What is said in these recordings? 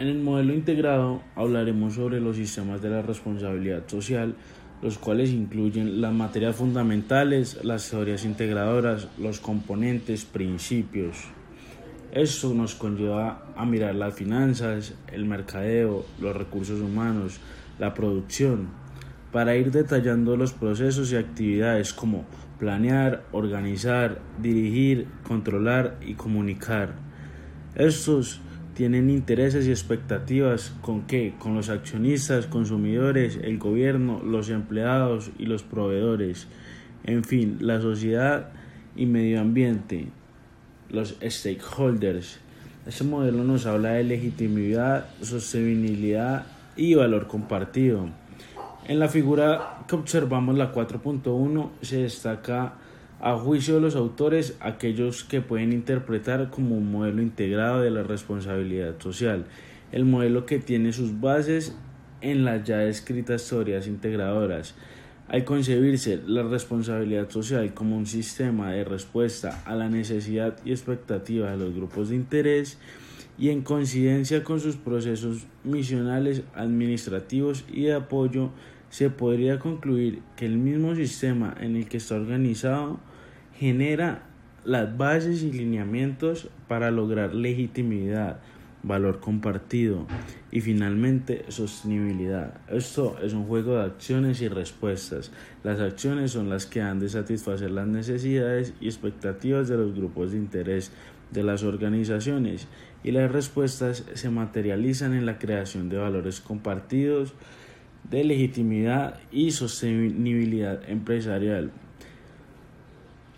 En el modelo integrado hablaremos sobre los sistemas de la responsabilidad social, los cuales incluyen las materias fundamentales, las teorías integradoras, los componentes, principios. Esto nos conlleva a mirar las finanzas, el mercadeo, los recursos humanos, la producción, para ir detallando los procesos y actividades como planear, organizar, dirigir, controlar y comunicar. Estos tienen intereses y expectativas con qué? Con los accionistas, consumidores, el gobierno, los empleados y los proveedores. En fin, la sociedad y medio ambiente, los stakeholders. Este modelo nos habla de legitimidad, sostenibilidad y valor compartido. En la figura que observamos, la 4.1, se destaca a juicio de los autores aquellos que pueden interpretar como un modelo integrado de la responsabilidad social, el modelo que tiene sus bases en las ya descritas teorías integradoras. Al concebirse la responsabilidad social como un sistema de respuesta a la necesidad y expectativa de los grupos de interés y en coincidencia con sus procesos misionales, administrativos y de apoyo, se podría concluir que el mismo sistema en el que está organizado genera las bases y lineamientos para lograr legitimidad, valor compartido y finalmente sostenibilidad. Esto es un juego de acciones y respuestas. Las acciones son las que han de satisfacer las necesidades y expectativas de los grupos de interés de las organizaciones y las respuestas se materializan en la creación de valores compartidos de legitimidad y sostenibilidad empresarial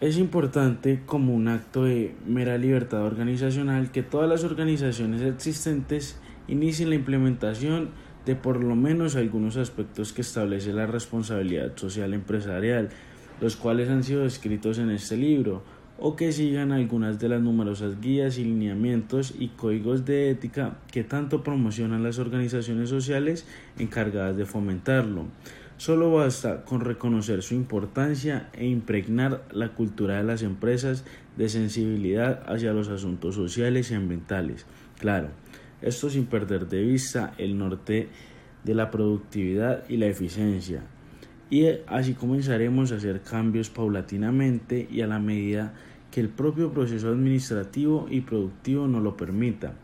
es importante como un acto de mera libertad organizacional que todas las organizaciones existentes inicien la implementación de por lo menos algunos aspectos que establece la responsabilidad social empresarial, los cuales han sido descritos en este libro, o que sigan algunas de las numerosas guías y lineamientos y códigos de ética que tanto promocionan las organizaciones sociales encargadas de fomentarlo. Solo basta con reconocer su importancia e impregnar la cultura de las empresas de sensibilidad hacia los asuntos sociales y ambientales. Claro, esto sin perder de vista el norte de la productividad y la eficiencia. Y así comenzaremos a hacer cambios paulatinamente y a la medida que el propio proceso administrativo y productivo nos lo permita.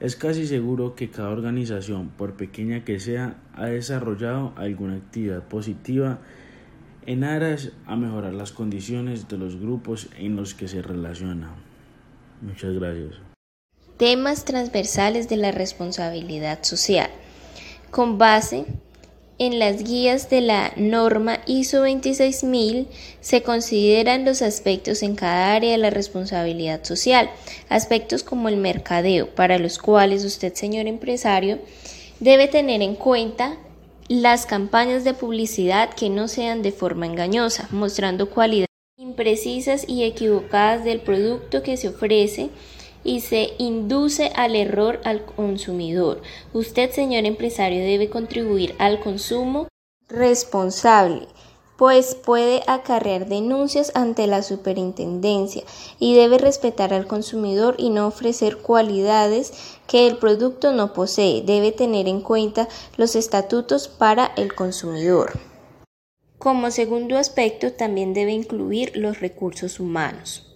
Es casi seguro que cada organización, por pequeña que sea, ha desarrollado alguna actividad positiva en aras a mejorar las condiciones de los grupos en los que se relaciona. Muchas gracias. Temas transversales de la responsabilidad social. Con base en las guías de la norma ISO 26000 se consideran los aspectos en cada área de la responsabilidad social, aspectos como el mercadeo, para los cuales usted, señor empresario, debe tener en cuenta las campañas de publicidad que no sean de forma engañosa, mostrando cualidades imprecisas y equivocadas del producto que se ofrece y se induce al error al consumidor. Usted, señor empresario, debe contribuir al consumo responsable pues puede acarrear denuncias ante la superintendencia y debe respetar al consumidor y no ofrecer cualidades que el producto no posee. Debe tener en cuenta los estatutos para el consumidor. Como segundo aspecto, también debe incluir los recursos humanos.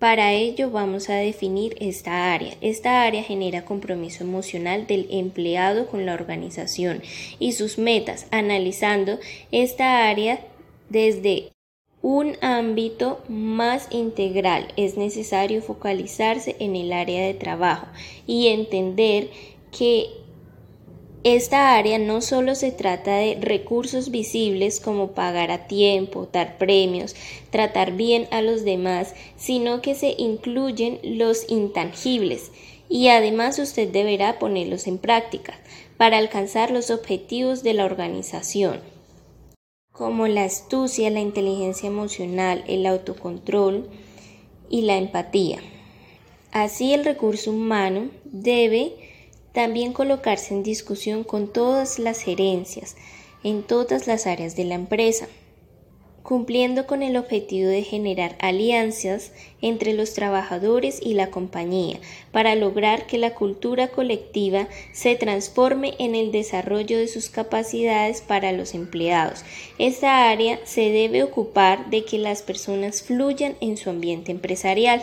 Para ello vamos a definir esta área. Esta área genera compromiso emocional del empleado con la organización y sus metas. Analizando esta área desde un ámbito más integral, es necesario focalizarse en el área de trabajo y entender que esta área no solo se trata de recursos visibles como pagar a tiempo, dar premios, tratar bien a los demás, sino que se incluyen los intangibles y además usted deberá ponerlos en práctica para alcanzar los objetivos de la organización, como la astucia, la inteligencia emocional, el autocontrol y la empatía. Así el recurso humano debe también colocarse en discusión con todas las gerencias, en todas las áreas de la empresa. cumpliendo con el objetivo de generar alianzas entre los trabajadores y la compañía para lograr que la cultura colectiva se transforme en el desarrollo de sus capacidades para los empleados. Esta área se debe ocupar de que las personas fluyan en su ambiente empresarial.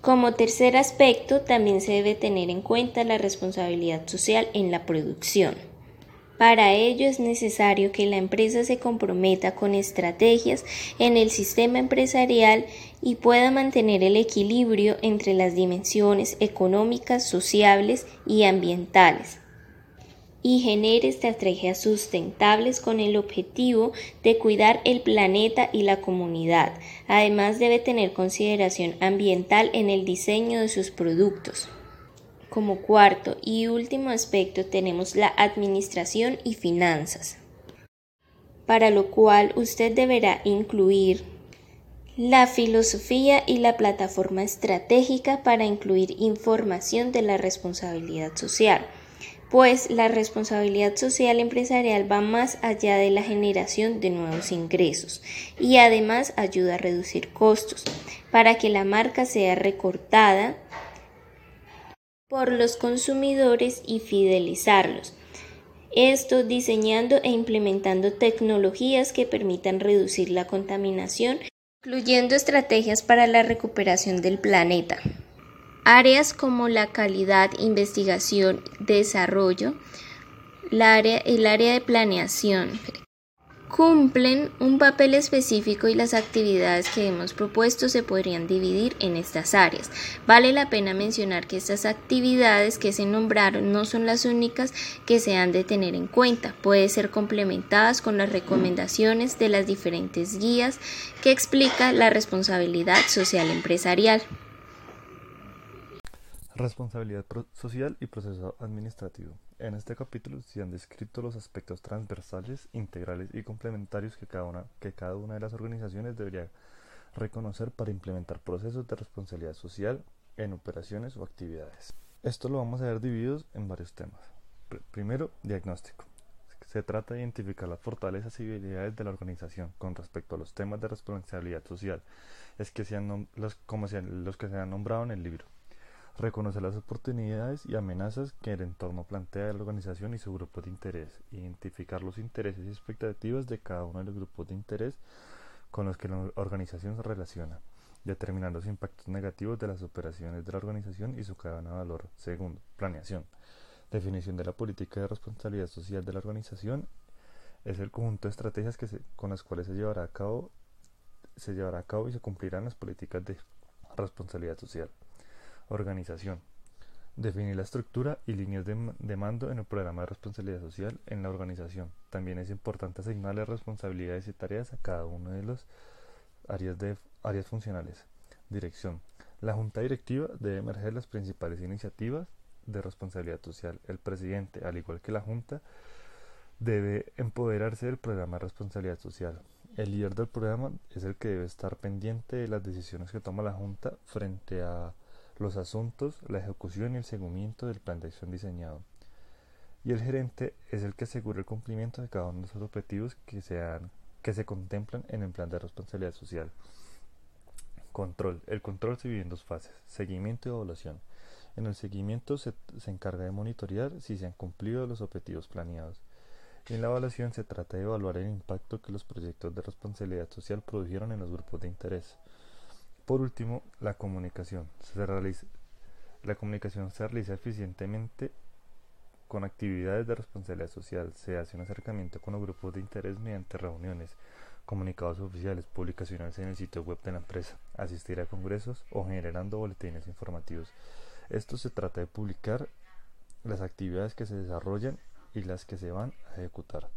Como tercer aspecto, también se debe tener en cuenta la responsabilidad social en la producción. Para ello es necesario que la empresa se comprometa con estrategias en el sistema empresarial y pueda mantener el equilibrio entre las dimensiones económicas, sociales y ambientales y genere estrategias sustentables con el objetivo de cuidar el planeta y la comunidad. Además debe tener consideración ambiental en el diseño de sus productos. Como cuarto y último aspecto tenemos la administración y finanzas, para lo cual usted deberá incluir la filosofía y la plataforma estratégica para incluir información de la responsabilidad social, pues la responsabilidad social empresarial va más allá de la generación de nuevos ingresos y además ayuda a reducir costos para que la marca sea recortada por los consumidores y fidelizarlos. Esto diseñando e implementando tecnologías que permitan reducir la contaminación, incluyendo estrategias para la recuperación del planeta. Áreas como la calidad, investigación, desarrollo, el área de planeación, cumplen un papel específico y las actividades que hemos propuesto se podrían dividir en estas áreas. Vale la pena mencionar que estas actividades que se nombraron no son las únicas que se han de tener en cuenta, pueden ser complementadas con las recomendaciones de las diferentes guías que explica la responsabilidad social empresarial. Responsabilidad social y proceso administrativo. En este capítulo se han descrito los aspectos transversales, integrales y complementarios que cada, una, que cada una de las organizaciones debería reconocer para implementar procesos de responsabilidad social en operaciones o actividades. Esto lo vamos a ver divididos en varios temas. Primero, diagnóstico. Se trata de identificar las fortalezas y habilidades de la organización con respecto a los temas de responsabilidad social, es como sean los que se han nombrado en el libro reconocer las oportunidades y amenazas que el entorno plantea a la organización y su grupo de interés, identificar los intereses y expectativas de cada uno de los grupos de interés con los que la organización se relaciona, determinar los impactos negativos de las operaciones de la organización y su cadena de valor. Segundo, planeación. Definición de la política de responsabilidad social de la organización es el conjunto de estrategias que con las cuales se llevará a cabo se llevará a cabo y se cumplirán las políticas de responsabilidad social. Organización. Definir la estructura y líneas de, mando en el programa de responsabilidad social en la organización. También es importante asignarle responsabilidades y tareas a cada una de las áreas, de, áreas funcionales. Dirección. La Junta Directiva debe emerger las principales iniciativas de responsabilidad social. El presidente, al igual que la Junta, debe empoderarse del programa de responsabilidad social. El líder del programa es el que debe estar pendiente de las decisiones que toma la Junta frente a los asuntos, la ejecución y el seguimiento del plan de acción diseñado. Y el gerente es el que asegura el cumplimiento de cada uno de los objetivos que, que se contemplan en el plan de responsabilidad social. Control. El control se divide en dos fases, seguimiento y evaluación. En el seguimiento se, se encarga de monitorear si se han cumplido los objetivos planeados. En la evaluación se trata de evaluar el impacto que los proyectos de responsabilidad social produjeron en los grupos de interés. Por último, la comunicación. Se realiza, la comunicación se realiza eficientemente con actividades de responsabilidad social. Se hace un acercamiento con los grupos de interés mediante reuniones, comunicados oficiales, publicaciones en el sitio web de la empresa, asistir a congresos o generando boletines informativos. Esto se trata de publicar las actividades que se desarrollan y las que se van a ejecutar.